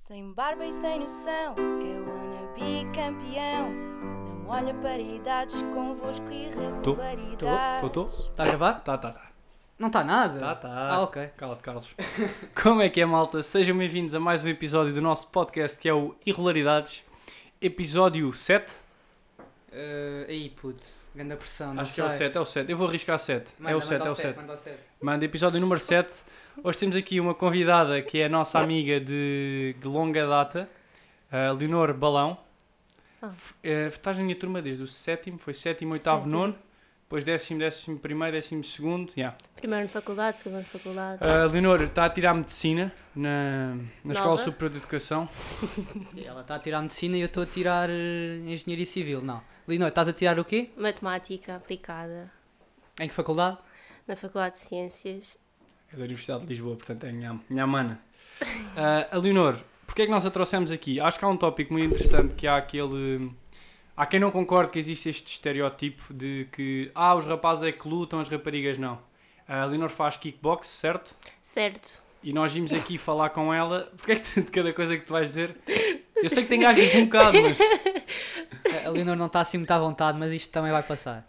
Sem barba e sem noção, eu wanna be campeão. Não olha para idades convosco irregularidades. tô, tô, tô. Está a gravar? Tá, tá, tá. Não está nada? Tá, tá. Ah, ok. Cala-te, Carlos. Como é que é, malta? Sejam bem-vindos a mais um episódio do nosso podcast que é o Irregularidades. Episódio 7. Uh, aí, puto, grande pressão, não Acho que é o sei. 7, é o 7. Eu vou arriscar 7. Manda, é o manda 7, é o ao 7. manda ao sete. Manda episódio número 7. Hoje temos aqui uma convidada que é a nossa amiga de, de longa data, a Leonor Balão. Ah. F- eh, estás na minha turma desde o sétimo, foi sétimo, oitavo, Sétimo. nono, depois décimo, décimo primeiro, décimo segundo, yeah. Primeiro na faculdade, segundo na faculdade. A Leonor está a tirar medicina na, na Escola Nova? Superior de Educação. Ela está a tirar medicina e eu estou a tirar eh, engenharia civil. Não. Lino, estás a tirar o quê? Matemática aplicada Em que faculdade? na Faculdade de Ciências. É da Universidade de Lisboa, portanto é minha, minha mana. Ah, a Leonor, porquê é que nós a trouxemos aqui? Acho que há um tópico muito interessante que há aquele... Há quem não concorde que existe este estereótipo de que ah, os rapazes é que lutam, as raparigas não. A Leonor faz kickbox, certo? Certo. E nós vimos aqui falar com ela. Porquê é que de cada coisa que tu vais dizer? Eu sei que tem gasgas um bocado, mas... A a Leonor não está assim muito à vontade, mas isto também vai passar.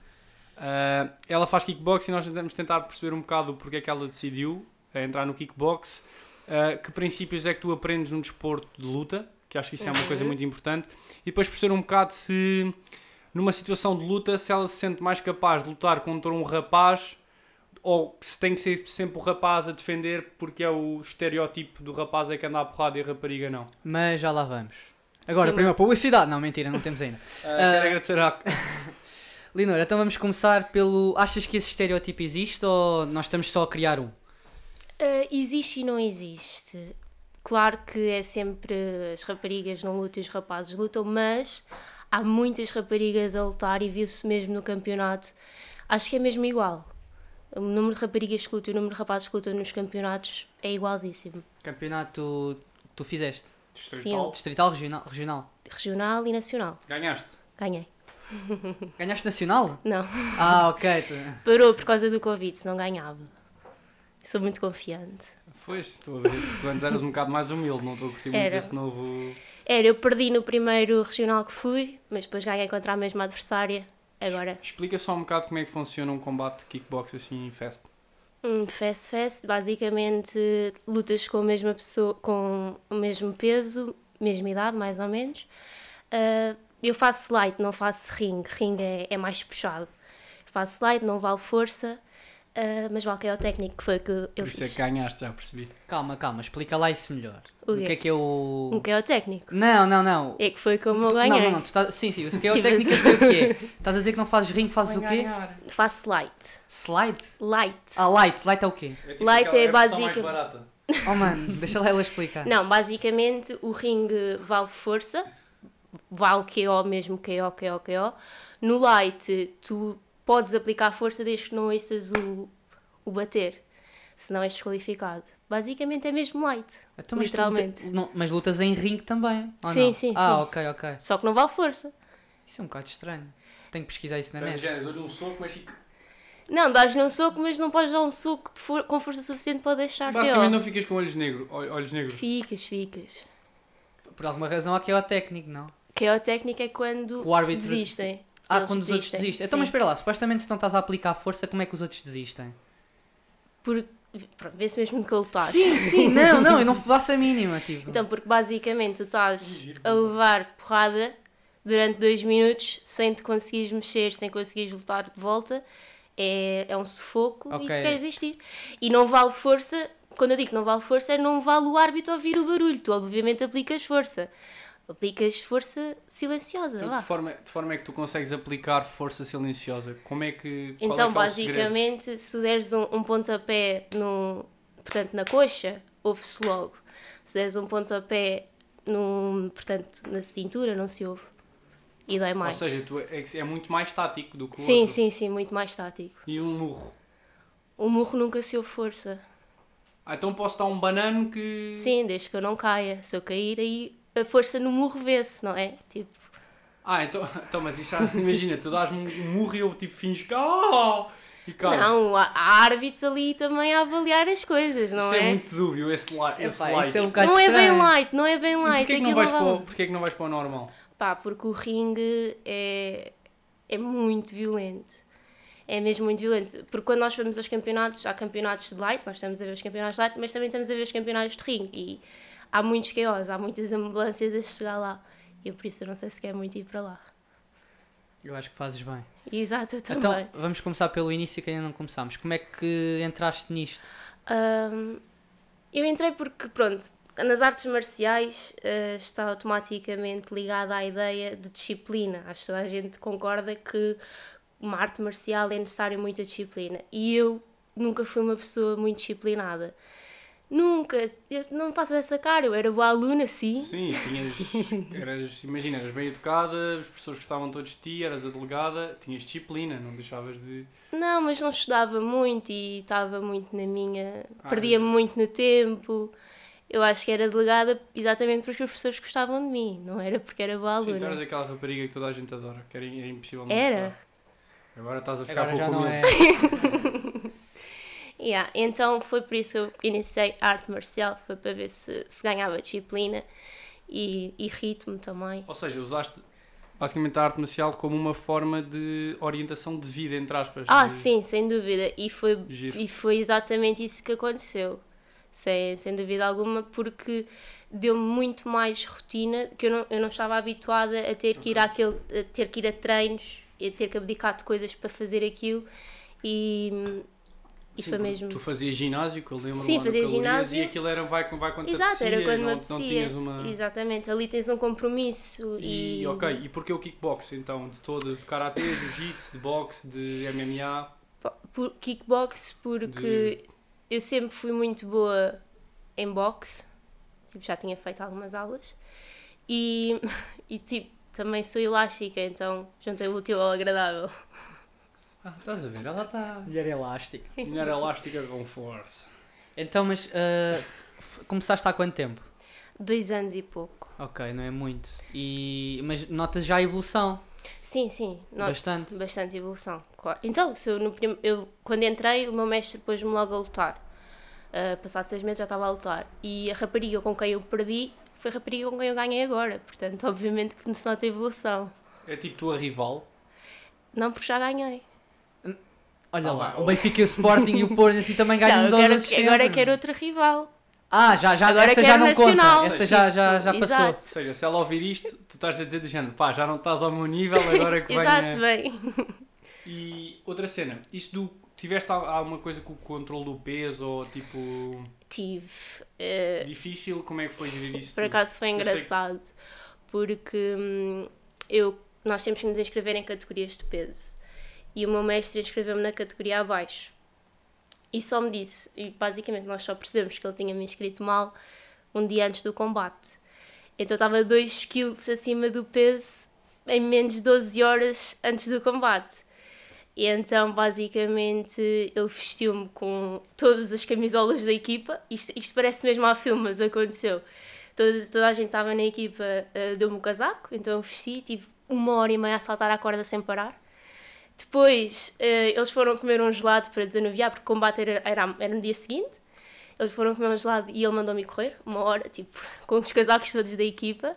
Uh, ela faz kickbox e nós tentamos tentar perceber um bocado porque é que ela decidiu uh, entrar no kickbox. Uh, que princípios é que tu aprendes num desporto de luta, que acho que isso é uma Uhum. coisa muito importante. E depois perceber um bocado se, numa situação de luta, se ela se sente mais capaz de lutar contra um rapaz ou se tem que ser sempre o rapaz a defender porque é o estereótipo do rapaz é que anda à porrada e a rapariga não. Uh, Mas já lá vamos. Agora, Sim, primeiro, publicidade. Não, mentira, não temos ainda. quero agradecer à... Leonor, então vamos começar pelo. Achas que esse estereótipo existe ou nós estamos só a criar um? Ah, existe e não existe. Claro que é sempre as raparigas não lutam e os rapazes lutam, mas há muitas raparigas a lutar e viu-se mesmo no campeonato. Acho que é mesmo igual. O número de raparigas que lutam e o número de rapazes que lutam nos campeonatos é igualzíssimo. Campeonato tu fizeste? Sim. Distrital, regional? regional. Regional e nacional. Ganhaste. Ganhei. Ganhaste nacional? Não. Ah, ok. tu- Parou por causa do Covid, se não ganhava. Sou muito confiante. Pois, estou a ver. Tu antes eras um bocado mais humilde, não estou a curtir muito Era. esse novo... Era, eu perdi no primeiro regional que fui, mas depois ganhei contra a mesma adversária. Agora, Explica só um bocado como é que funciona um combate de kickbox assim em fest. um fast fast, basicamente lutas com a mesma pessoa, com o mesmo peso, mesma idade, mais ou menos. Ah, eu faço light, não faço ring. Ring é, é mais puxado. Faço light, não vale força, ah, mas vale que é o técnico que foi que eu Por isso é fiz. que ganhaste, já percebi. Calma, calma, explica lá isso melhor. O O, quê? que é que é o. Um que é o técnico. Não, não, não. É que foi como eu ganhei. Não, não, não. Tu estás... Sim, sim, o que é o técnico, eu assim. sei o que é. Estás a dizer que não fazes ring, fazes o quê? Faço light. Slide? Light. Ah, light. Light é o quê? tipo Light é barata. Oh, mano, deixa lá ela explicar. Não, basicamente o ringue vale força, vale KO mesmo, KO, KO, KO. No light, tu podes aplicar força desde que não ouças o, o bater, senão és desqualificado. Basicamente é mesmo light, Então, mas, literalmente. luta- não, mas lutas em ring também? ou Sim, não? sim, Ah, sim. ok, ok. Só que não vale força. Isso é um bocado estranho. Tenho que pesquisar isso na Então, net. dou-lhe um soco, mas fico- Não, dás-lhe um soco, mas não podes dar um soco de for- com força suficiente para deixar basicamente KO. não ficas com olhos negros. ol- Olhos negros. Ficas, ficas. Por alguma razão aqui é o técnico, não? Técnica é quando O árbitro- se desistem. Ah, Eles quando os outros desistem. Então, sim. mas espera lá, supostamente se não estás a aplicar força, como é que os outros desistem? Porque, pronto, vê-se mesmo que lutaste. Sim, sim, não, não, eu não faço a mínima, tipo. Então, porque basicamente tu estás a levar porrada durante dois minutos sem te conseguires mexer, sem conseguires lutar de volta, é, é um sufoco e Ok. tu queres desistir. E não vale força, quando eu digo que não vale força, é não vale o árbitro ouvir o barulho. Tu obviamente aplicas força. Aplicas força silenciosa, Então, de, forma, de forma é que tu consegues aplicar força silenciosa? Como é que. Então, é que é basicamente, se tu deres um, um pontapé no, portanto, na coxa, ouve-se logo. Se deres um pontapé no, portanto, na cintura, não se ouve. E dói Ou mais. seja, tu é, é muito mais tático do que o sim, outro. sim, sim, muito mais tático. E um murro. O murro nunca se ouve força. Ah, então posso dar um banano que. Sim, desde que eu não caia. Se eu cair, aí a força no murro vê-se, não é? Tipo, Ah, então, então mas isso, imagina, tu dás-me um murro e eu tipo finjo que. Oh! E cara, Não, há, há árbitros ali também a avaliar as coisas, não isso é? é? muito dúbio, esse, li esse Epá, light. isso é um Não é bem estranho. light, não é bem E light. porquê que, não vais não para, o- porquê que não vais para o normal? Pá, porque o ringue é, é muito violento. É mesmo muito violento. Porque quando nós vamos aos campeonatos, há campeonatos de light, nós estamos a ver os campeonatos de light, mas também estamos a ver os campeonatos de ringue. E há muitos chaos, há muitas ambulâncias a chegar lá. E eu por isso eu não sei se quer muito ir para lá. Eu acho que fazes bem. Exato, eu também. Então, vamos começar pelo início que ainda não começámos. Como é que entraste nisto? Ahm, eu entrei porque, pronto, nas artes marciais eh, está automaticamente ligada à ideia de disciplina. Acho que toda a gente concorda que uma arte marcial é necessário muita disciplina. E eu nunca fui uma pessoa muito disciplinada. Nunca. Eu não me faço essa cara. Eu era boa aluna, sim. Sim, tinhas. Eras, imagina, eras bem educada, os professores gostavam todos de ti, eras a delegada, tinhas disciplina, não deixavas de. Não, mas não estudava muito e estava muito na minha. Ah, Perdia-me muito no tempo. Eu acho que era delegada exatamente porque os professores gostavam de mim, não era porque era boa Sim, tu eras aluna. aquela rapariga que toda a gente adora, que era, era impossível não Era? gostar. Agora estás a ficar Agora já pouco não humilde. é. Yeah, então foi por isso que eu iniciei arte marcial, foi para ver se, se ganhava disciplina e, e ritmo também. Ou seja, usaste basicamente a arte marcial como uma forma de orientação de vida, entre aspas. Ah, de- sim, sem dúvida. E foi, Giro. e foi exatamente isso que aconteceu. Sem, sem dúvida alguma, porque deu-me muito mais rotina, que eu não, eu não estava habituada a ter que ir àquele, a ter que ir a treinos, a ter que abdicar de coisas para fazer aquilo e, e Sim, foi mesmo. Tu fazias ginásio, que eu lembro Sim, fazia ginásio. E aquilo era vai, vai quando Exato, era apetecia, quando me não, apetecia. Não tinhas uma... Exatamente, ali tens um compromisso E, e. ok, e porquê o kickbox então? De todo, de karatê, jiu-jitsu, de boxe, de MMA? Por, kickbox porque eu sempre fui muito boa em boxe, tipo, já tinha feito algumas aulas e, e tipo, também sou elástica, então juntei o útil ao agradável. Ah, estás a ver? Ela está. Mulher elástica. Mulher elástica com força. Então, mas f- começaste há quanto tempo? Dois anos e pouco. Ok, não é muito. E... Mas notas já a evolução. Sim, sim, noto Bastante. bastante evolução, claro. Então, se eu, no prim- eu, quando entrei, o meu mestre pôs-me logo a lutar. Uh, passado seis meses já estava a lutar. E a rapariga com quem eu perdi foi a rapariga com quem eu ganhei agora. Portanto, obviamente que se nota a evolução. É tipo tua rival? Não, porque já ganhei. Olha lá, o Benfica e o Sporting e o Porto assim também Não, ganham uns eu aos outros agora sempre. quero outra rival. Ah, já, já, Agora essa já não nacional, conta. Essa já, já, já passou. Ou Exato, seja, se ela ouvir isto, tu estás a dizer do género, pá, já não estás ao meu nível, agora que exato, venha... bem. E outra cena, isto do... Tiveste al- alguma coisa com o controle do peso ou tipo... Tive. eh, Difícil? Como é que foi gerir isso Por tudo? acaso foi Eu sei que- engraçado, porque hum, eu, nós temos que nos inscrever em categorias de peso. E o meu mestre inscreveu-me na categoria abaixo. E só me disse, e basicamente nós só percebemos que ele tinha me inscrito mal um dia antes do combate. Então eu estava 2 kg acima do peso em menos de 12 horas antes do combate. E então, basicamente, ele vestiu-me com todas as camisolas da equipa. Isto, isto parece mesmo a filme, mas aconteceu. Toda, toda a gente estava na equipa, eh, deu-me o casaco, então eu vesti, tive uma hora e meia a saltar à corda sem parar. Depois, eh, eles foram comer um gelado para desanuviar, porque o combate era, era, era no dia seguinte. Eles foram comer um gelado e ele mandou-me correr, uma hora, tipo, com os casacos todos da equipa.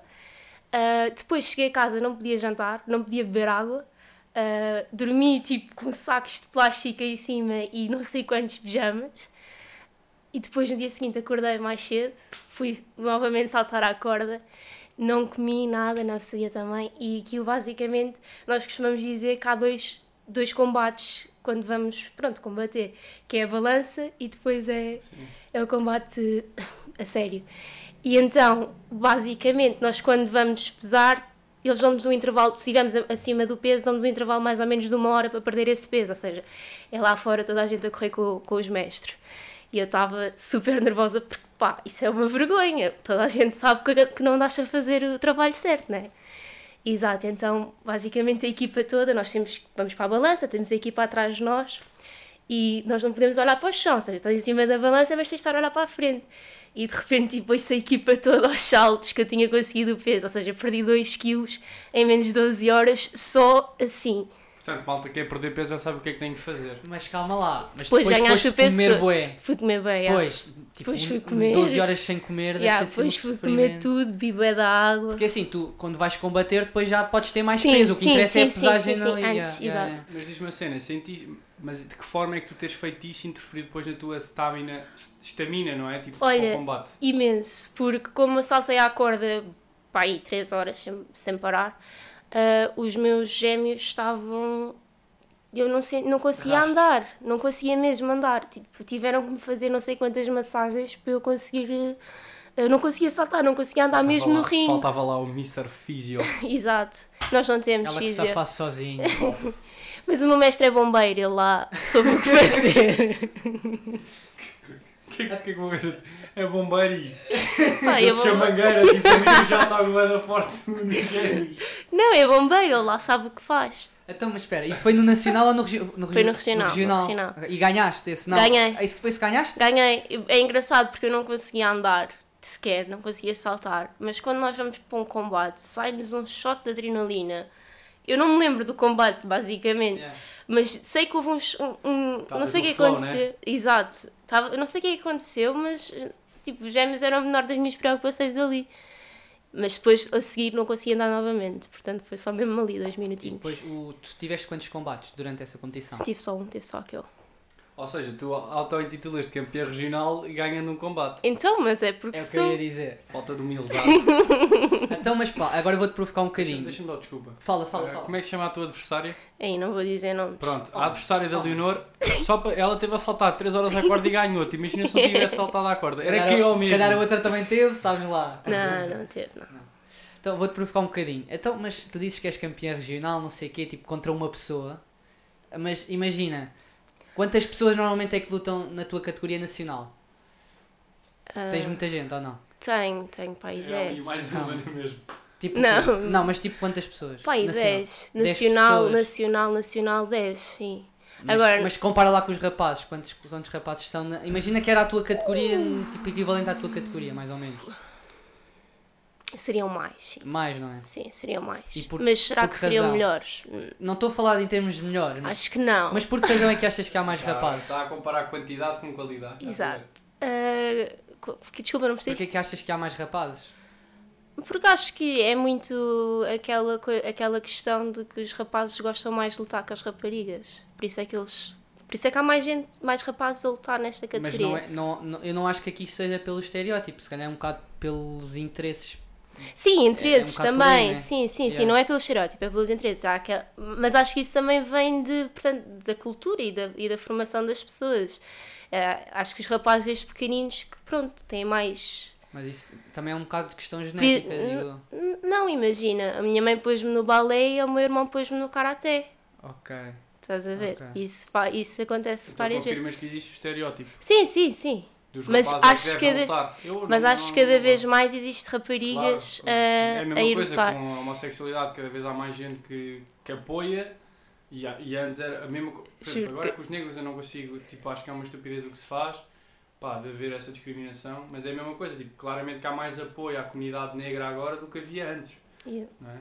Ah, depois cheguei a casa, não podia jantar, não podia beber água. Ah, dormi, tipo, com sacos de plástico aí em cima e não sei quantos pijamas. E depois, no dia seguinte, acordei mais cedo, fui novamente saltar à corda, não comi nada, não sabia também. E aquilo, basicamente, nós costumamos dizer que há dois, dois combates quando vamos, pronto, combater, que é a balança e depois é, é o combate a sério. E então, basicamente, nós quando vamos pesar, eles dão-nos um intervalo, se estivermos acima do peso, dão-nos um intervalo mais ou menos de uma hora para perder esse peso, ou seja, é lá fora toda a gente a correr com, com os mestres. E eu estava super nervosa porque, pá, isso é uma vergonha. Toda a gente sabe que, que não andaste a fazer o trabalho certo, não é? Exato, então, basicamente a equipa toda, nós temos, vamos para a balança, temos a equipa atrás de nós e nós não podemos olhar para o chão, ou seja, estás em cima da balança, mas tens de estar a olhar para a frente. E de repente, tipo, a equipa toda aos saltos que eu tinha conseguido o peso, ou seja, perdi 2 quilos em menos de 12 horas, só assim. Portanto, malta quer perder peso já sabe o que é que tem que fazer. Mas calma lá. Mas Depois depois, ganhaste foste o peso comer bué. Fui comer bem, yeah. Pois, tipo, Depois fui comer. 12 horas sem comer, Yeah, depois fui comer tudo, bué da água. Porque assim, tu quando vais combater, depois já podes ter mais Sim, peso. O que sim, interessa é a sim, sim, pesagem sim, sim, ali. antes, yeah, yeah, exato. Mas diz-me uma cena, senti... mas de que forma é que tu teres feito isso interferir depois na tua stamina, estamina, não é? Tipo, Olha, combate. Imenso, porque como eu saltei à corda, pá, aí 3 horas sem, sem parar, ah, os meus gêmeos estavam. Eu não, sei, não conseguia Rastos. andar, não conseguia mesmo andar. Tipo, tiveram que me fazer não sei quantas massagens para eu conseguir. Eu não conseguia saltar, não conseguia andar mesmo Faltava no lá- ringue. Faltava lá o Mr. Physio. Exato. Nós não temos Ela que físio. afasse sozinha. Mas o meu mestre é bombeiro, ele lá soube o que fazer. Que é que vou ver? É bombeiro e... É Porque a bombeiro. mangueira, tipo, já está agora forte. Não, é bombeiro, ele lá sabe o que faz. Então, mas espera, isso foi no Nacional ou no, regi no Foi no regi- regional, no regional. E ganhaste esse? Não. Ganhei. Isso foi se ganhaste? Ganhei. É engraçado porque eu não conseguia andar sequer, não conseguia saltar. Mas quando nós vamos para um combate, sai-nos um shot de adrenalina. Eu não me lembro do combate, basicamente. Yeah. Mas sei que houve sh- um, um- não sei o no que flow, aconteceu. Exato. Tava, não sei o que é que aconteceu, mas tipo, os gêmeos eram a menor das minhas preocupações ali. Mas depois a seguir não conseguia andar novamente. Portanto foi só mesmo ali, dois E minutinhos. depois, o, tu tiveste quantos combates durante essa competição? Tive só um, tive só aquele. Ou seja, tu auto-intitulas de campeão regional e ganhando um combate. Então, mas é porque É o que eu sou. ia dizer. Falta de humildade. Então, mas pá, agora vou-te provocar um Deixa- bocadinho. Deixa-me dar desculpa. Fala, fala, Ah, fala. Como é que se chama a tua adversária? Aí não vou dizer nomes. Pronto, Oh. a adversária da Oh. Leonor, só para, ela teve a saltar 3 horas à corda e ganhou. Te imagina se não tivesse saltado à corda. Se Era calhar- que eu Se mesmo. calhar a outra também teve, sabes lá. Não, não teve, não. Então vou-te provocar um bocadinho. Então, mas tu dizes que és campeã regional, não sei o quê, tipo, contra uma pessoa. Mas imagina, quantas pessoas normalmente é que lutam na tua categoria nacional? Ah, Tens muita gente ou não? Tenho, tenho pai É ali 10. mais Não. uma, é mesmo? Tipo, Não. quê? não, mas tipo quantas pessoas? Pai Nacional. 10. 10 Nacional, nacional, nacional 10, sim. Mas, Agora- mas compara lá com os rapazes, quantos, quantos rapazes são? na- Imagina que era a tua categoria, tipo equivalente à tua categoria, mais ou menos. Seriam mais, sim. Mais, não é? Sim, seriam mais. E por- mas será por que que seriam razão? melhores? Não estou a falar em termos de melhor, mas, Acho que não. mas por que razão é que achas que há mais Já- rapazes? Está a comparar quantidade com qualidade. Exato. Co- desculpa, não percebi. Porquê é que achas que há mais rapazes? Porque acho que é muito aquela, aquela questão de que os rapazes gostam mais de lutar que as raparigas. Por isso é que eles. Por isso é que há mais gente, mais rapazes a lutar nesta Mas categoria. não é, não, não- eu não acho que aqui seja pelo estereótipo, se calhar é um bocado pelos interesses. Sim, interesses É um bocado também. aí, né? Sim, sim, sim. Yeah. Não é pelo estereótipo, é pelos interesses. Há aquela- Mas acho que isso também vem de, portanto, da cultura e da, e da formação das pessoas. Eh, acho que os rapazes desde pequeninos que, pronto, têm mais. Mas isso também é um bocado de questão genética, Pri- digo Não, imagina. A minha mãe pôs-me no balé e o meu irmão pôs-me no karaté. Ok. Estás a ver? Ok. Isso, isso acontece Então várias vezes. confirmas que existe o estereótipo Sim, sim, sim. Dos Mas rapazes acho é que cada- Mas não- acho que cada vez mais existe raparigas Claro, é a a, mesma a ir coisa lutar. com a homossexualidade, cada vez há mais gente que, que apoia e, e antes era a mesma coisa. Agora que- com os negros eu não consigo, tipo, acho que é uma estupidez o que se faz, pá, de haver essa discriminação, mas é a mesma coisa, tipo, claramente que há mais apoio à comunidade negra agora do que havia antes, Yeah. não é?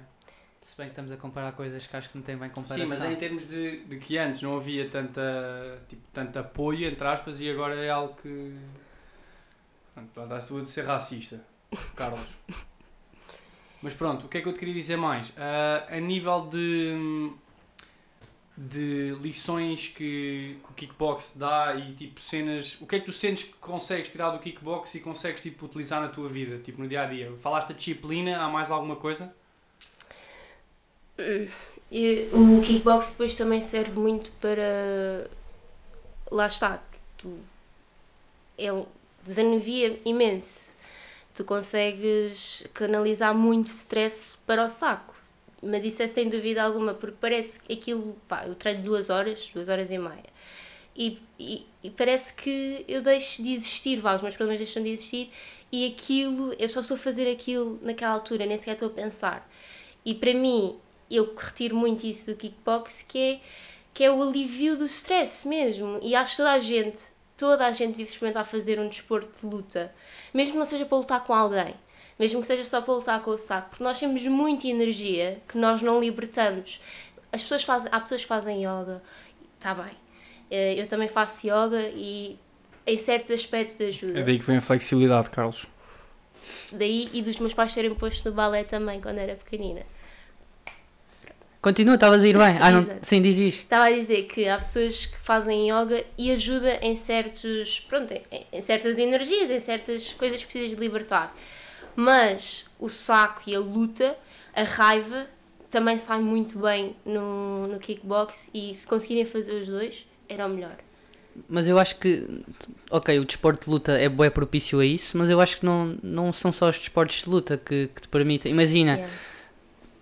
Se bem que estamos a comparar coisas que acho que não têm bem comparação. Sim, mas é em termos de, de que antes não havia tanta, tipo, tanto apoio, entre aspas, e agora é algo que. Pronto, estás tu a ser racista, Carlos. Mas pronto, o que é que eu te queria dizer mais? Ah, a nível de, de lições que, que o kickbox dá e tipo cenas, o que é que tu sentes que consegues tirar do kickbox e consegues tipo, utilizar na tua vida, tipo no dia a dia? Falaste da disciplina, há mais alguma coisa? E o kickbox depois também serve muito para. Lá está, tu. É desanuvia imenso. Tu consegues canalizar muito stress para o saco. Mas isso é sem dúvida alguma, porque parece que aquilo. Pá, eu treino duas horas, duas horas e meia. E, e, e parece que eu deixo de existir, vá, os meus problemas deixam de existir e aquilo, eu só estou a fazer aquilo naquela altura, nem sequer estou a pensar. E para mim, eu retiro muito isso do kickbox, que é, que é o alívio do stress mesmo. E acho que toda a gente, toda a gente vive experimentar fazer um desporto de luta, mesmo que não seja para lutar com alguém, mesmo que seja só para lutar com o saco, porque nós temos muita energia que nós não libertamos. as pessoas fazem, há pessoas que fazem yoga, está bem. Eh, Eu também faço yoga e em certos aspectos ajuda. É daí que vem a flexibilidade, Carlos. Daí e dos meus pais terem posto no balé também quando era pequenina. Continua, estavas a ir bem. Ah, não, sim, diz, diz. Estava a dizer que há pessoas que fazem yoga e ajuda em certos, pronto, em, em certas energias, em certas coisas que precisas de libertar. Mas o saco e a luta, a raiva, também sai muito bem no, no kickbox e se conseguirem fazer os dois, era o melhor. Mas eu acho que, ok, o desporto de luta é bué propício a isso, mas eu acho que não, não são só os desportos de luta que, que te permitem. Imagina, Yeah.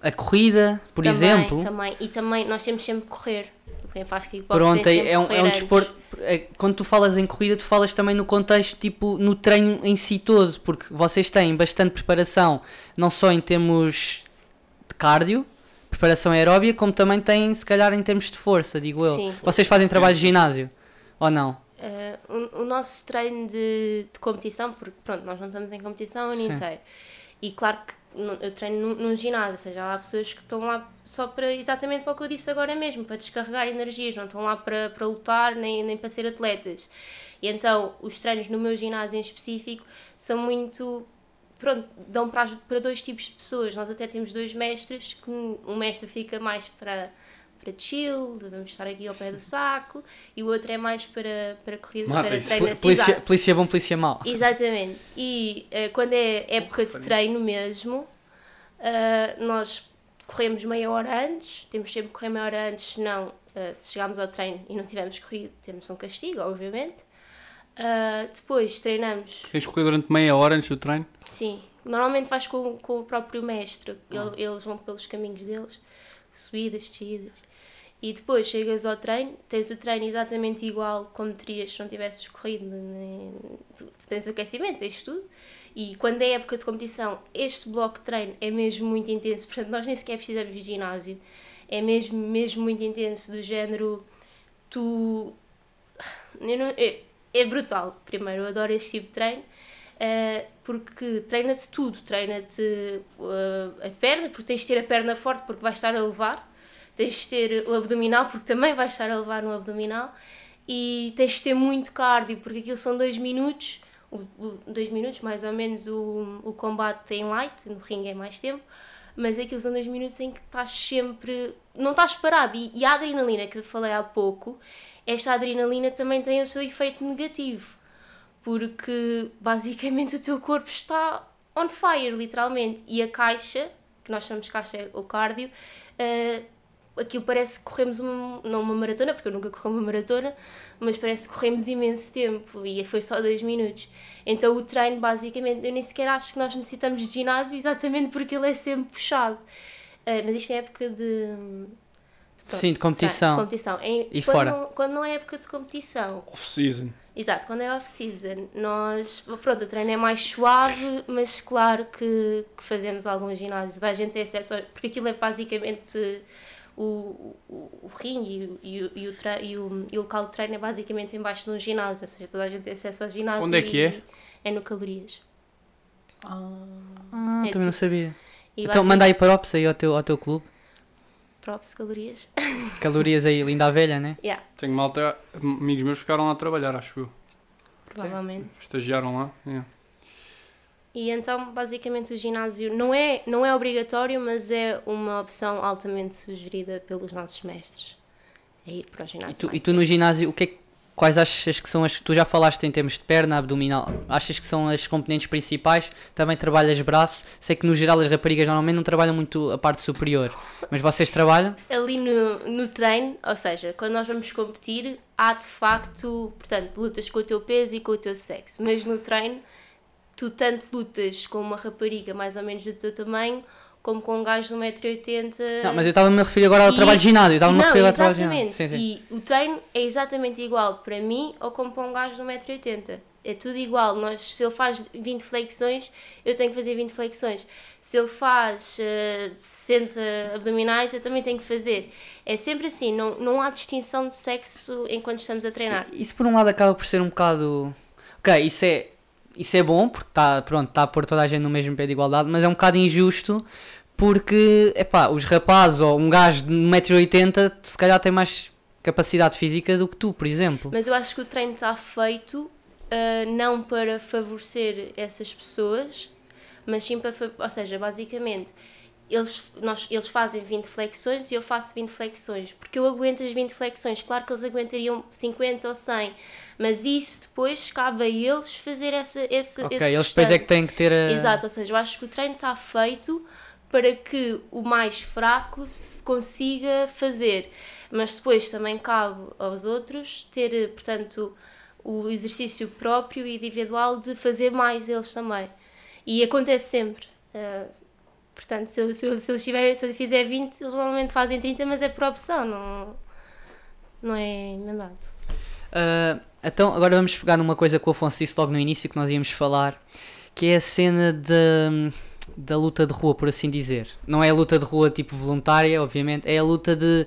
A corrida, por Também, exemplo, Também. E também nós temos sempre que correr. Quem faz kickbox pronto, tem é, é um, é um desporto. é- quando tu falas em corrida, tu falas também no contexto, tipo, no treino em si todo, porque vocês têm bastante preparação, não só em termos de cardio, preparação aeróbia, como também têm, se calhar, em termos de força, digo eu. Sim. Vocês fazem trabalho de ginásio, ou não? Eh, o, o nosso treino de, de competição, porque pronto, nós não estamos em competição o ano inteiro. E claro que eu treino num, ginásio, ou seja, há pessoas que estão lá só para, exatamente para o que eu disse agora mesmo, para descarregar energias, não estão lá para, para lutar nem, nem para ser atletas. E então os treinos no meu ginásio em específico são muito. Pronto, dão para, para dois tipos de pessoas. Nós até temos dois mestres, que um mestre fica mais para, para chill, vamos estar aqui ao pé do saco, e o outro é mais para, para corrida, para Matem-se. treino Pol- Polícia, Exato. polícia bom, polícia mau. Exatamente. E eh, quando é época de treino mesmo, eh, nós corremos meia hora antes, temos sempre que correr meia hora antes, senão eh, se chegarmos ao treino e não tivermos corrido, temos um castigo, obviamente. Depois treinamos, Tens correr durante meia hora antes do treino? sim, normalmente vais com, com o próprio mestre, Ele- eles vão pelos caminhos deles, subidas, descidas. E depois chegas ao treino, tens o treino exatamente igual como terias se não tivesses corrido. Tens o aquecimento, tens tudo. E quando é época de competição, este bloco de treino é mesmo muito intenso. Portanto, nós nem sequer precisamos de ginásio. É mesmo, mesmo muito intenso, do género. Tu. não- é, é brutal. Primeiro, eu adoro este tipo de treino. eh, porque treina-te tudo, treina-te eh, a perna, porque tens de ter a perna forte porque vais estar a levar, tens de ter o abdominal porque também vais estar a levar no abdominal e tens de ter muito cardio porque aquilo são dois minutos, o, o- dois minutos mais ou menos o, o combate tem light, no ringue é mais tempo, mas aquilo são dois minutos em que estás sempre, não estás parado e, e a adrenalina que eu falei há pouco, esta adrenalina também tem o seu efeito negativo porque basicamente o teu corpo está on fire, literalmente. E a caixa, que nós chamamos caixa ou cardio, eh, aquilo parece que corremos uma, não uma maratona, porque eu nunca corri uma maratona, mas parece que corremos imenso tempo e foi só dois minutos. Então o treino, basicamente, eu nem sequer acho que nós necessitamos de ginásio exatamente porque ele é sempre puxado. Eh, mas isto é época de. pronto, Sim, de competição. De competição. Em- E quando fora? Não, quando não é época de competição, Off-season. Exato, quando é off-season, nós, pronto, o treino é mais suave, mas claro que, que fazemos algum ginásio, toda a gente tem acesso, porque aquilo é basicamente o, o, o ringue e, o, e, o, e, o, e o local de treino é basicamente embaixo de um ginásio, ou seja, toda a gente tem acesso ao ginásio. Onde é que e- é? É no Calorias. Ah, É também não tipo- sabia. E Então manda aí props aí ao teu, ao teu clube. Props Calorias. Calorias aí, linda a velha, né? Yeah, Tenho malta, amigos meus ficaram lá a trabalhar, acho eu. provavelmente. Estagiaram lá. é. E então, basicamente, o ginásio não é, não é obrigatório, mas é uma opção altamente sugerida pelos nossos mestres. É ir para o E ginásio. tu, mais e tu no ginásio, o que é quais achas que são as que tu já falaste em termos de perna, abdominal? Achas que são as componentes principais? Também trabalhas braço? Sei que no geral as raparigas normalmente não trabalham muito a parte superior, mas vocês trabalham? Ali no, no treino, ou seja, quando nós vamos competir, há de facto, portanto, lutas com o teu peso e com o teu sexo, mas no treino, tu tanto lutas com uma rapariga mais ou menos do teu tamanho, como com um gajo de 1,80m. Não, mas eu estava-me a referir agora ao E- trabalho de ginásio. eu Estava-me a referir ao trabalho de ginásio. exatamente. Sim, sim. E o treino é exatamente igual para mim ou como para um gajo de 1,80m. É tudo igual. Nós, se ele faz 20 flexões, eu tenho que fazer 20 flexões. Se ele faz eh, 60 abdominais, eu também tenho que fazer. É sempre assim, não, não há distinção de sexo enquanto estamos a treinar. Isso por um lado acaba por ser um bocado. Ok, isso é, isso é bom porque está tá a pôr toda a gente no mesmo pé de igualdade, mas é um bocado injusto porque, epá, os rapazes ou um gajo de 1,80m se calhar tem mais capacidade física do que tu, por exemplo. Mas eu acho que o treino está feito ah, não para favorecer essas pessoas, mas sim para. Ou seja, basicamente, eles, nós, eles fazem 20 flexões e eu faço 20 flexões, porque eu aguento as 20 flexões. Claro que eles aguentariam 50 ou 100, mas isso depois cabe a eles fazer essa, esse, ok, esse eles depois é que restante. têm que ter a... Exato, ou seja, eu acho que o treino está feito para que o mais fraco se consiga fazer, mas depois também cabe aos outros ter, portanto, o exercício próprio e individual de fazer mais deles também. E acontece sempre. eh, portanto, se eu, se, eu, se, eles tiverem, se eu fizer 20, eles normalmente fazem 30, mas é por opção, não, não é mandado. Ah, então, agora vamos pegar numa coisa que o Afonso disse logo no início que nós íamos falar, que é a cena de, da luta de rua, por assim dizer. Não é a luta de rua tipo voluntária, obviamente, é a luta de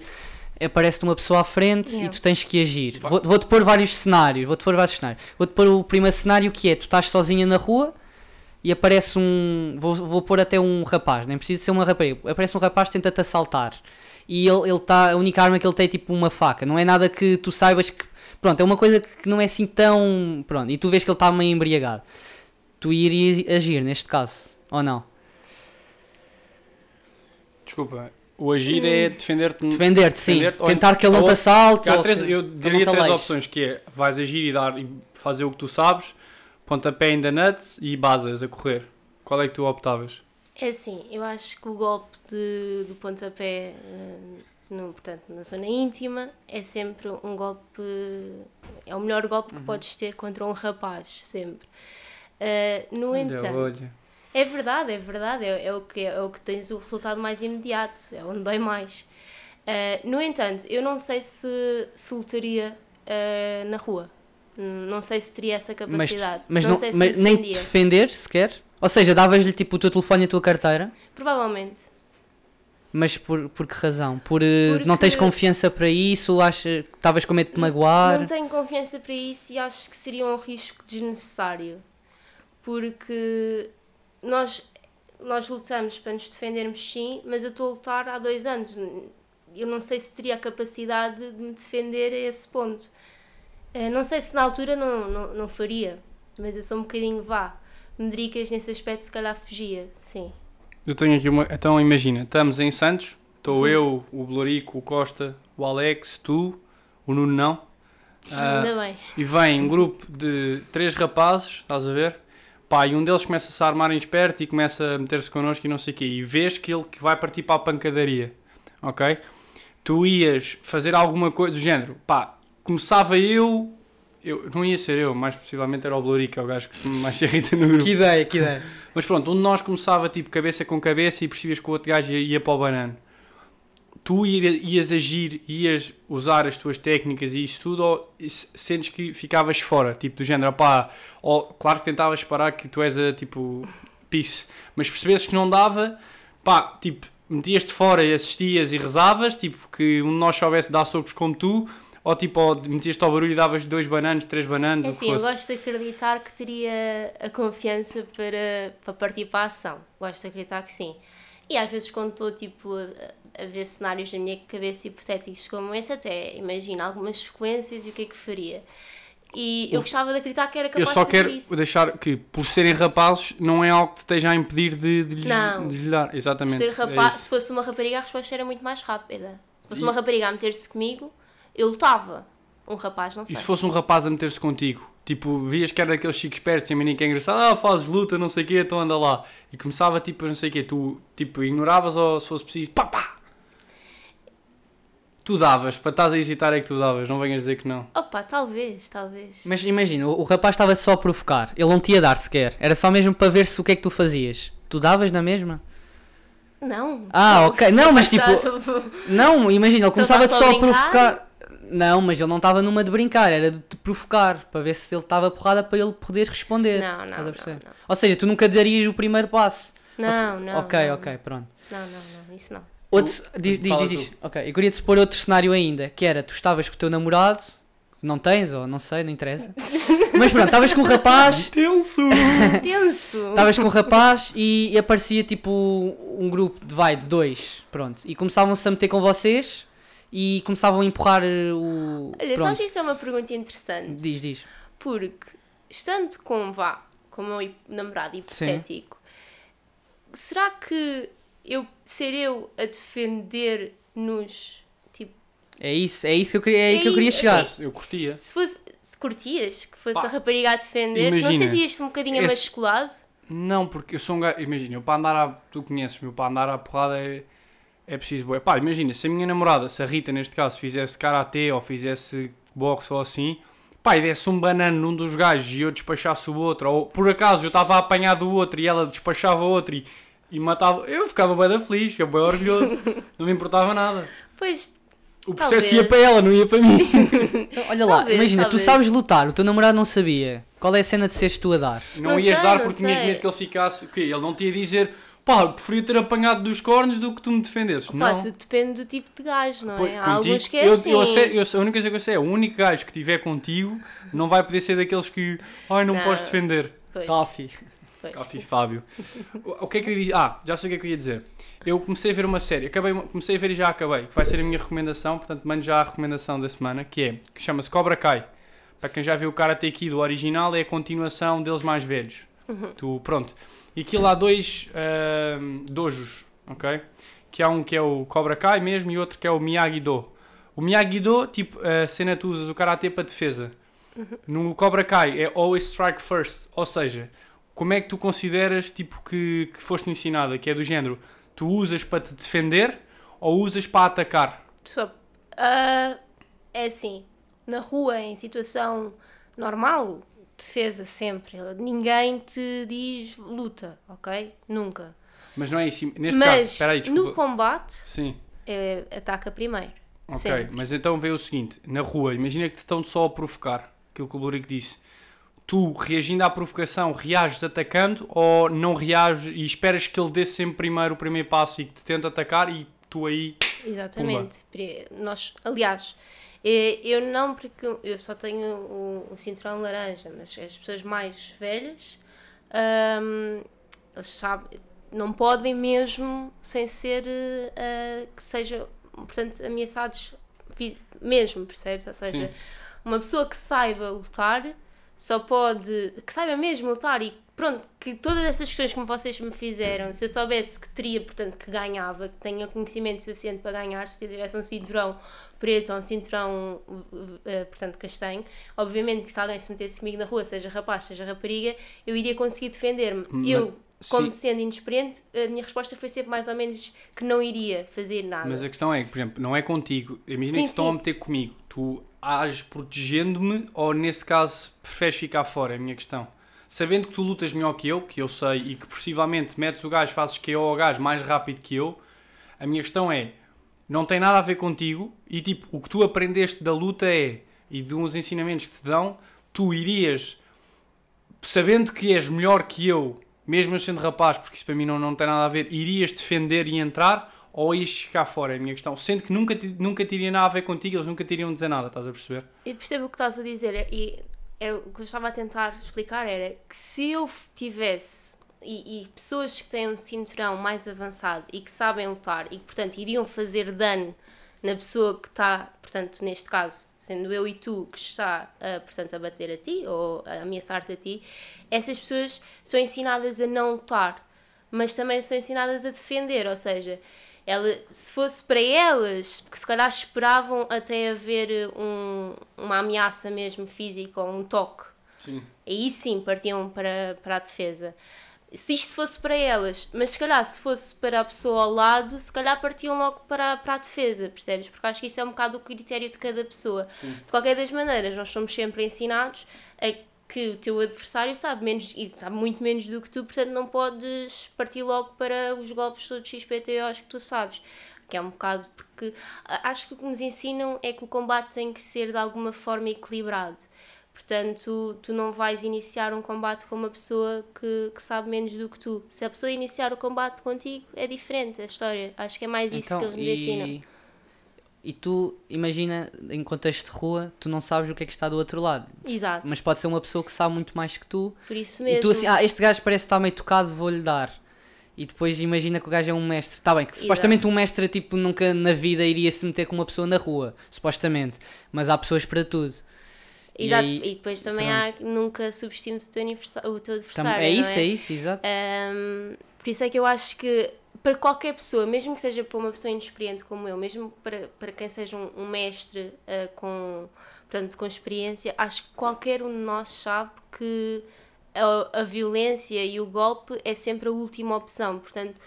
aparece-te uma pessoa à frente Yeah. e tu tens que agir. Vou- Vou-te pôr vários cenários, vou-te pôr vários cenários. Vou-te pôr o primeiro cenário que é, tu estás sozinha na rua e aparece um, vou, vou pôr até um rapaz, nem precisa ser uma rapariga, aparece um rapaz tenta-te assaltar. E ele, ele tá, a única arma que ele tem é tipo uma faca, não é nada que tu saibas que Pronto, é uma coisa que não é assim tão. Pronto, e tu vês que ele está meio embriagado. Tu irias agir neste caso, ou não? Desculpa, o agir é defender-te. Defender-te, sim. Defender-te, ou- Tentar que ele não te assalte. Há ou três, que- eu diria três opções, que é vais agir e dar e fazer o que tu sabes, pontapé in the nuts e basas a correr. Qual é que tu optavas? É assim, eu acho que o golpe de, do pontapé eh, no, portanto, na zona íntima é sempre um golpe, é o melhor golpe que podes ter contra um rapaz, sempre. Eh, no Olha, entanto, olha. é verdade, é verdade, é, é o que, é o que tens o resultado mais imediato, é onde dói mais. Eh, no entanto, eu não sei se, se lutaria eh, na rua. Hum, Não sei se teria essa Mas, capacidade. mas, não, não, sei se mas nem defender sequer? Ou seja, davas-lhe tipo o teu telefone e a tua carteira? Provavelmente. Mas por, por que razão? Por eh, não tens Porque- confiança para isso? Achas que estavas com medo de te magoar? Não tenho confiança para isso e acho que seria um risco desnecessário. Porque nós, nós lutamos para nos defendermos, sim, mas eu estou a lutar há dois anos. Eu não sei se teria a capacidade de me defender a esse ponto. Eh, Não sei se na altura não, não, não faria, mas eu sou um bocadinho vá. Medricas nesse aspecto, se calhar fugia, sim. Eu tenho aqui uma. Então imagina, estamos em Santos, Uhum. estou eu, o Blorico, o Costa, o Alex, tu, o Nuno não. Ah, Ainda bem. e vem um grupo de três rapazes, estás a ver? Pá, e um deles começa-se a armar em esperto e começa a meter-se connosco e não sei o quê. E vês que ele que vai partir para a pancadaria, ok? Tu ias fazer alguma coisa do género, pá, começava eu, eu não ia ser eu, mais possivelmente era o Blorico, é o gajo que mais se irrita no grupo. Que ideia, que ideia. Mas pronto, um de nós começava tipo cabeça com cabeça e percebias que o outro gajo ia, ia para o banano. Tu ia- ias agir, ias usar as tuas técnicas e isso tudo, ou sentes que ficavas fora, tipo do género, pá, ou claro que tentavas parar que tu és a tipo peace, mas percebesses que não dava, pá, tipo, metias-te fora e assistias e rezavas, tipo, que um de nós soubesse dar socos como tu, ou tipo, ou metias-te ao barulho e davas dois bananos, três bananos, É assim, eu gosto de acreditar que teria a confiança para, para partir para a ação. Gosto de acreditar que sim. E às vezes quando estou tipo, a, a ver cenários na minha cabeça hipotéticos como esse, até imagino algumas sequências e o que é que faria. E eu gostava de acreditar que era Eu capaz só de fazer quero isso. deixar que, por serem rapazes, não é algo que te esteja a impedir de, de, lhes, Não. de lhes dar. Exatamente. Ser é rapaz, isso. se fosse uma rapariga, a resposta era muito mais rápida. Se fosse E- uma rapariga a meter-se comigo, eu lutava. Um rapaz, não sei. E se fosse um rapaz a meter-se contigo? Tipo, vias que era daqueles chicos espertos e a menina que é engraçado, ah, fazes luta, não sei o quê, então anda lá. E começava tipo, não sei o quê, tu tipo, ignoravas ou se fosse preciso, pá pá! Tu davas, para estás a hesitar é que tu davas, não venhas dizer que não. Opa, talvez, talvez. Mas imagina, o, o rapaz estava só a provocar. Ele não te ia dar sequer. Era só mesmo para ver se o que é que tu fazias. Tu davas na mesma? Não. Ah, ok. Não, mas tipo- Não, imagina, ele Se ele começava tá só só a provocar. Não, mas ele não estava numa de brincar, era de te provocar, para ver se ele estava porrada para ele poder responder. Não, não, não, não. Ou seja, tu nunca darias o primeiro passo. Ou se- Não, não. Ok, não, ok, pronto. Não, não, não, isso não. Outro, Tu- diz, diz, diz, diz. Ok, eu queria te pôr outro cenário ainda, que era, tu estavas com o teu namorado, não tens, ou não sei, não interessa. Mas pronto, estavas com um rapaz, Tenso! Tenso! estavas com um rapaz e, e aparecia tipo um grupo de vai de dois, pronto, e começavam-se a meter com vocês e começavam a empurrar eh, o. Olha, pronto, sabes que isso é uma pergunta interessante? diz, diz. Porque, estando com, vá, com o meu namorado hipotético, será que eu ser eu a defender-nos, tipo, É isso, é isso que eu queria, é aí que eu queria É chegar. isso. Eu curtia. se fosse, se curtias que fosse Pá, a rapariga a defender, não imagina, sentias-te um bocadinho esse- amasculado? Não, porque eu sou um gajo. Imagina, eu para andar à. Tu conheces-me, eu para andar à porrada é, é preciso. Pá, imagina, se a minha namorada, se a Rita neste caso, fizesse karatê ou fizesse boxe ou assim, pá, e desse um banano num dos gajos e eu despachasse o outro, ou por acaso eu estava a apanhar do outro e ela despachava o outro e, e matava. Eu ficava bem da feliz, ficava bem orgulhoso, não me importava nada. Pois, O processo Talvez. ia para ela, não ia para mim. Então, olha lá, Talvez, imagina, talvez. tu sabes lutar, o teu namorado não sabia. Qual é a cena de seres tu a dar? Não, Não ias sei, dar porque tinhas medo que ele ficasse. O quê? Ele não te ia dizer, pá, preferia ter apanhado dos cornos do que tu me defendesses. não. tudo depende do tipo de gajo, não Pois, é? Há contigo, alguns que é eu, assim. eu eu sei- a única coisa que eu sei é o único gajo que estiver contigo não vai poder ser daqueles que ai não, Não. podes defender. Pois. Coffee Fábio. O, o que é que eu ia dizer? Ah, já sei o que é que eu ia dizer. Eu comecei a ver uma série, acabei, comecei a ver e já acabei, que vai ser a minha recomendação, portanto mando já a recomendação da semana, que é, que chama-se Cobra Kai. Para quem já viu o Karate Kid, o original é a continuação deles mais velhos. Tu, pronto. E aquilo há dois ahm, dojos, ok? Que há um que é o Cobra Kai mesmo e outro que é o Miyagi-Do. O Miyagi-Do, tipo, a cena tu usas o Karate para defesa. No Cobra Kai é always strike first, ou seja, como é que tu consideras tipo que, que foste ensinada, que é do género, tu usas para te defender ou usas para atacar? Só, ah, é assim, na rua, em situação normal, defesa sempre. Ninguém te diz luta, ok? Nunca. Mas não é isso, neste caso, Mas espera aí, desculpa. no combate, Sim, é, ataca primeiro. ok, Sempre. mas então vê o seguinte, na rua, imagina que te estão só a provocar, aquilo que o Blurico disse. Tu, reagindo à provocação, reages atacando ou não reages e esperas que ele dê sempre primeiro o primeiro passo e que te tente atacar e tu aí... Exatamente. Pri- Nós, aliás, eu não, porque eu só tenho o, o cinturão laranja, mas as pessoas mais velhas, ahm, eles sabem, não podem mesmo sem ser eh, ah, que sejam, portanto, ameaçados mesmo, percebes? Ou seja, Sim. uma pessoa que saiba lutar só pode, que saiba mesmo lutar e pronto, que todas essas questões que vocês me fizeram, se eu soubesse que teria, portanto, que ganhava, que tenha conhecimento suficiente para ganhar, se eu tivesse um cinturão preto ou um cinturão, eh, portanto, castanho, obviamente que se alguém se metesse comigo na rua, seja rapaz, seja rapariga, eu iria conseguir defender-me. Mas- Eu, como sim. sendo inexperiente, a minha resposta foi sempre mais ou menos que não iria fazer nada. Mas a questão é, por exemplo, não é contigo. Imagina Sim, que estão sim. a meter comigo. Tu ages protegendo-me ou, nesse caso, preferes ficar fora? É a minha questão. Sabendo que tu lutas melhor que eu, que eu sei, e que possivelmente metes o gajo, fazes que eu ao gajo mais rápido que eu, a minha questão é, não tem nada a ver contigo e, tipo, o que tu aprendeste da luta é, e de uns ensinamentos que te dão, tu irias, sabendo que és melhor que eu, mesmo eu sendo rapaz, porque isso para mim não, não tem nada a ver, irias defender e entrar ou ias ficar fora? É a minha questão. Sendo que nunca, nunca teria nada a ver contigo, eles nunca te iriam dizer nada, estás a perceber? Eu percebo o que estás a dizer e era, o que eu estava a tentar explicar era que se eu tivesse e, e pessoas que têm um cinturão mais avançado e que sabem lutar e que portanto iriam fazer dano na pessoa que está, portanto neste caso sendo eu e tu que está a, portanto a bater a ti ou a ameaçar-te a ti essas pessoas são ensinadas a não lutar mas também são ensinadas a defender, ou seja, ela, se fosse para elas, porque se calhar esperavam até haver um, uma ameaça mesmo física ou um toque, Sim. aí sim partiam para, para a defesa. Se isto fosse para elas, mas se calhar se fosse para a pessoa ao lado, se calhar partiam logo para, para a defesa, percebes? Porque acho que isso é um bocado o critério de cada pessoa. De qualquer das maneiras, nós somos sempre ensinados a que o teu adversário sabe menos e sabe muito menos do que tu, portanto não podes partir logo para os golpes todos XPTOs que tu sabes. Que é um bocado porque a- acho que o que nos ensinam é que o combate tem que ser de alguma forma equilibrado. Portanto, tu não vais iniciar um combate com uma pessoa que, que sabe menos do que tu. Se a pessoa iniciar o combate contigo, é diferente a história. Acho que é mais isso que eles nos ensinam. E, e tu, imagina, em contexto de rua, tu não sabes o que é que está do outro lado. Exato. Mas pode ser uma pessoa que sabe muito mais que tu. Por isso E mesmo. tu assim, ah, este gajo parece estar meio tocado, vou-lhe dar. E depois imagina que o gajo é um mestre. Está bem, que supostamente um mestre tipo, nunca na vida iria se meter com uma pessoa na rua, supostamente. Mas há pessoas para tudo. E Exato, aí- e, depois também há nunca subestimes o teu, o teu Tam- adversário. é isso, é isso, exato. Um, por isso é que eu acho que para qualquer pessoa, mesmo que seja para uma pessoa inexperiente como eu, mesmo para, para quem seja um, um mestre uh, com, portanto, com experiência, acho que qualquer um de nós sabe que a, a violência e o golpe é sempre a última opção. Portanto,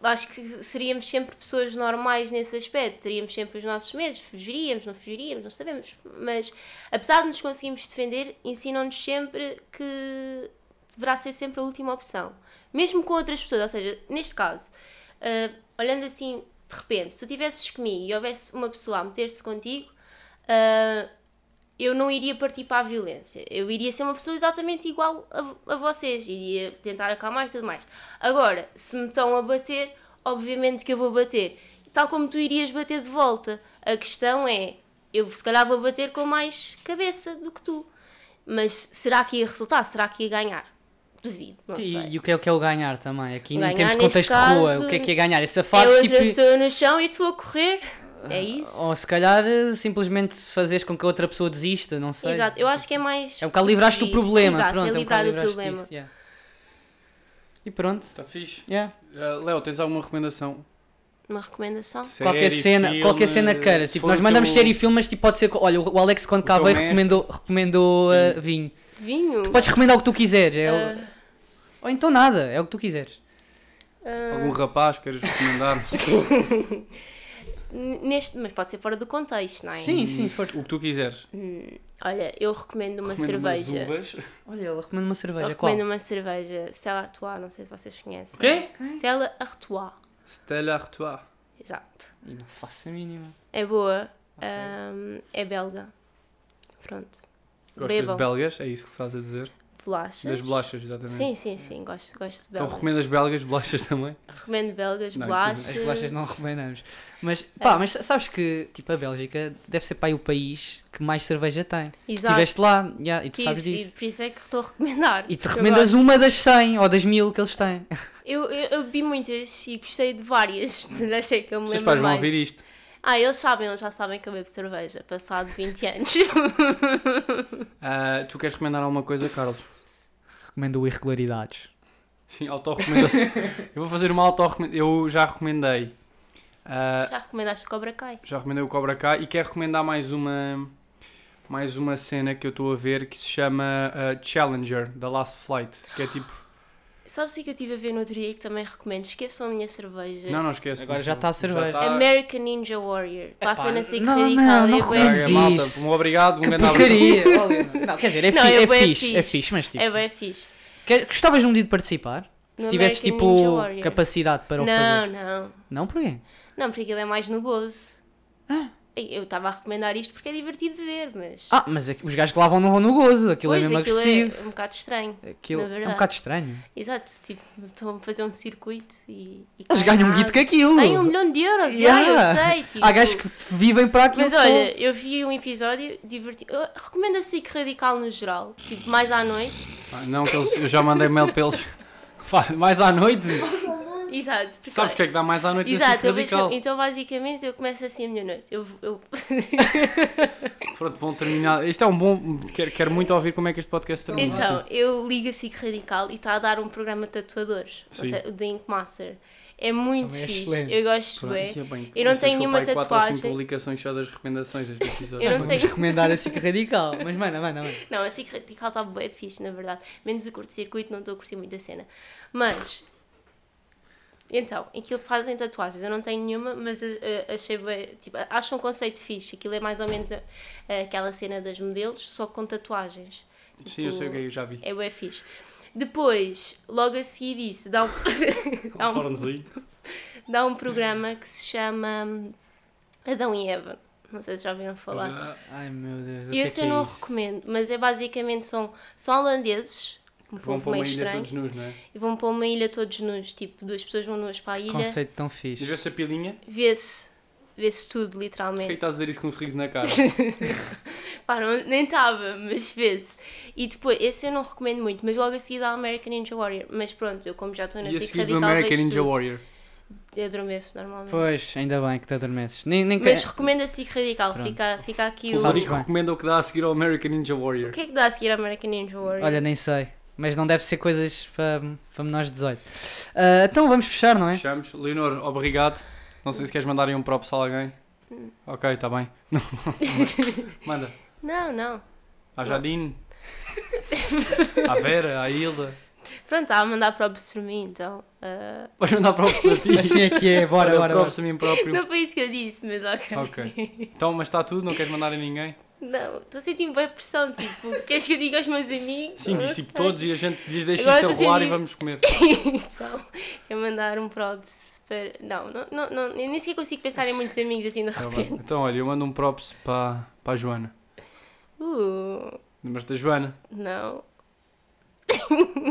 acho que seríamos sempre pessoas normais nesse aspecto, teríamos sempre os nossos medos, fugiríamos, não fugiríamos, não sabemos, mas apesar de nos conseguirmos defender, ensinam-nos sempre que deverá ser sempre a última opção, mesmo com outras pessoas, ou seja, neste caso, ah, olhando assim de repente, se tu estivesses comigo e houvesse uma pessoa a meter-se contigo, ah, eu não iria partir para a violência. Eu iria ser uma pessoa exatamente igual a, a vocês. Iria tentar acalmar e tudo mais. Agora, se me estão a bater, obviamente que eu vou bater. Tal como tu irias bater de volta. A questão é, eu se calhar vou bater com mais cabeça do que tu. Mas será que ia resultar? Será que ia ganhar? Duvido, não sei. E, e o que é o que é o ganhar também? Aqui Ganhar, em termos de contexto de rua, o que é que é ganhar? É É safares, outra tipo. pessoa no chão e tu a correr. É isso? Ou se calhar eh, simplesmente fazeres com que a outra pessoa desista, não sei. Exato. Eu acho que é mais. É um bocado livrar-te do problema, Exato, pronto. é um livrar bocado do livrar-te problema. disso, yeah. E pronto. Está fixe. yeah. Uh, Léo, tens alguma recomendação? Uma recomendação? Qualquer Série, cena, filme, qualquer cena que queiras. se Tipo, nós mandamos teu- série e filme, mas tipo, pode ser. Olha, o Alex quando cá veio recomendou, recomendou uh, vinho. Vinho? Tu podes recomendar o que tu quiseres. É o- Ah, Ou então nada, é o que tu quiseres. ah, Algum rapaz queiras recomendar? neste, mas pode ser fora do contexto, não é? Sim, sim, força. o que tu quiseres. Olha, eu recomendo uma Recomendo umas cerveja. uvas. Olha, ela recomenda uma Eu cerveja. Qual? recomendo uma cerveja Stella Artois, não sei se vocês conhecem. O quê? Stella Artois, Stella Artois. exato. Ih, não faço a mínima. É boa, ahm, é belga. Pronto. Gostas Bebam. de belgas? É isso que estás a dizer? Bolachas. Das bolachas, exatamente. Sim, sim, sim, gosto, gosto de Então belgas. recomendas belgas, bolachas também? Recomendo belgas, Não, não- bolachas. As bolachas não recomendamos. Mas, pá, É. mas sabes que, tipo, a Bélgica deve ser, pá, o país que mais cerveja tem. Exato. Estiveste lá, yeah, e tu Tive, sabes e disso. por isso é que estou a recomendar. E te recomendas gosto. uma das 100 ou das 1000 que eles têm. Eu, eu, eu bebi muitas e gostei de várias, mas achei que eu me Os teus lembro pais vão mais. ouvir isto. Ah, eles sabem, eles já sabem que eu bebo cerveja, passado 20 anos. Ah, tu queres recomendar alguma coisa, Carlos? Recomendo o Irregularidades. Sim, autorrecomendação. eu vou fazer uma autorrecomendação. Eu já recomendei. ah, já recomendaste Cobra Kai? já recomendei o Cobra Kai e quero recomendar mais uma mais uma cena que eu estou a ver que se chama ah, Challenger, da Last Flight, que é tipo... Sabes o que é eu estive a ver no outro dia que também recomendo? Esqueçam a minha cerveja. Não, não esquece. Agora já está a cerveja. está- American Ninja Warrior. Passa na SIC não, Radical. não, não é Caga, fixe. malta, isso. um obrigado, um Que grande abraço. não, quer dizer, é, Não, fi- é é bué fixe, é fixe. fixe, mas tipo... É bem fixe. quer- Gostavas um dia de participar? Se No tivesses, American Ninja tipo, capacidade para o Não, fazer. não. Não, porquê? Não, porque aquilo é mais no gozo. Ah. Eu estava a recomendar isto porque é divertido de ver, mas. Ah, mas é os gajos que lá vão não vão no gozo. Aquilo pois, é mesmo aquilo agressivo. é um bocado estranho. Aquilo na é um bocado estranho. Exato, tipo, estão a fazer um circuito e. e Eles ganham um guito com aquilo. Ganham um milhão de euros, Yeah. já, eu sei. Tipo, Há gajos que vivem para aquilo Mas só. olha, eu vi um episódio divertido. Eu recomendo a SIC Radical no geral, tipo, mais à noite. Ah, não, que eles, eu já mandei mail para eles. Mais à noite? Exato. porque, Sabes o que é que dá mais à noite Exato, nesse eu vejo- radical? então basicamente eu começo assim a minha noite. Eu, eu, Pronto, vão terminar. Isto é um bom. Quero, quero muito ouvir como é que este podcast termina. então, eu ligo a SIC Radical e está a dar um programa de tatuadores, Sim. sei, o The Ink Master. É muito é fixe, excelente. eu gosto Pronto, bué. ia bem, Eu não tenho nenhuma quatro tatuagem. publicações só das recomendações deste episódio. Eu não Vamos tenho- recomendar a SIC Radical. Mas, mano, mano, mano. Não, a SIC Radical está bué fixe, na verdade. Menos o curto-circuito, não estou a curtir muito a cena. Mas, então, aquilo fazem tatuagens. Eu não tenho nenhuma, mas eh, achei bué, tipo, acho um conceito fixe. Aquilo é mais ou menos eh, aquela cena das modelos, só com tatuagens. Sim, eu sei o que é, eu já vi. É bué fixe. Depois, logo a seguir disso, dá um, dá um, dá um programa que se chama Adão e Eva. Não sei se já ouviram falar. Já- Ai meu Deus. O que é esse que eu é não isso? recomendo, mas é basicamente são, são holandeses, um Vão para uma ilha estranho, todos nus, não é? e vão para uma ilha todos nus, tipo, duas pessoas vão nuas para a ilha, Conceito tão E fixe. vê-se a pilinha? vê-se vê-se tudo, Por que literalmente. estás a dizer isso com um sorriso na cara? Pá, não, nem estava, mas vê-se. E depois, esse eu não recomendo muito, mas logo a seguir dá American Ninja Warrior. Mas pronto, eu como já estou na E SIC seguir do radical, American Ninja tudo. Warrior. Eu adormeço normalmente. Pois, ainda bem que te adormeces. Nem, nem Mas que- recomendo a SIC radical, Pronto. fica, fica aqui O o... Rodrigo recomenda o que dá a seguir ao American Ninja O Warrior. que é que dá a seguir a American Ninja Warrior? Olha, nem sei. Mas não deve ser coisas para, para menores de 18. Ah, então vamos fechar, não é? Fechamos. Leonor, obrigado. Não sei se queres mandar aí um props a alguém. Hum. Ok, está bem. Manda. Não, não. À Jadine. à Vera, à Hilda. Pronto, está a mandar props para mim, então. ah, Vais mandar props para ti. Assim é que é, bora, bora. bora. props a mim próprio. Não foi isso que eu disse, mas ok. Ok. Então, mas está tudo, não queres mandar a ninguém? Não, estou a sentir bem pressão, tipo, queres que eu diga aos meus amigos? Sim, diz tipo todos e a gente diz deixa Agora isto rolar e vamos comer. então, eu mandar um props para. Não, não, não, não, eu nem sequer consigo pensar em muitos amigos assim de Tá repente. Então, olha, eu mando um props para, para a Joana. Uh, Lembras da Joana? não.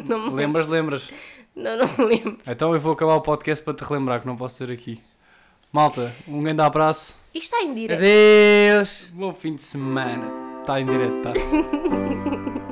não. Lembras, lembras. não, não me lembro. Então eu vou acabar o podcast para te relembrar que não posso ter aqui. Malta, um grande abraço. Isto está em direto. Adeus. Bom fim de semana. Está em direto, tá?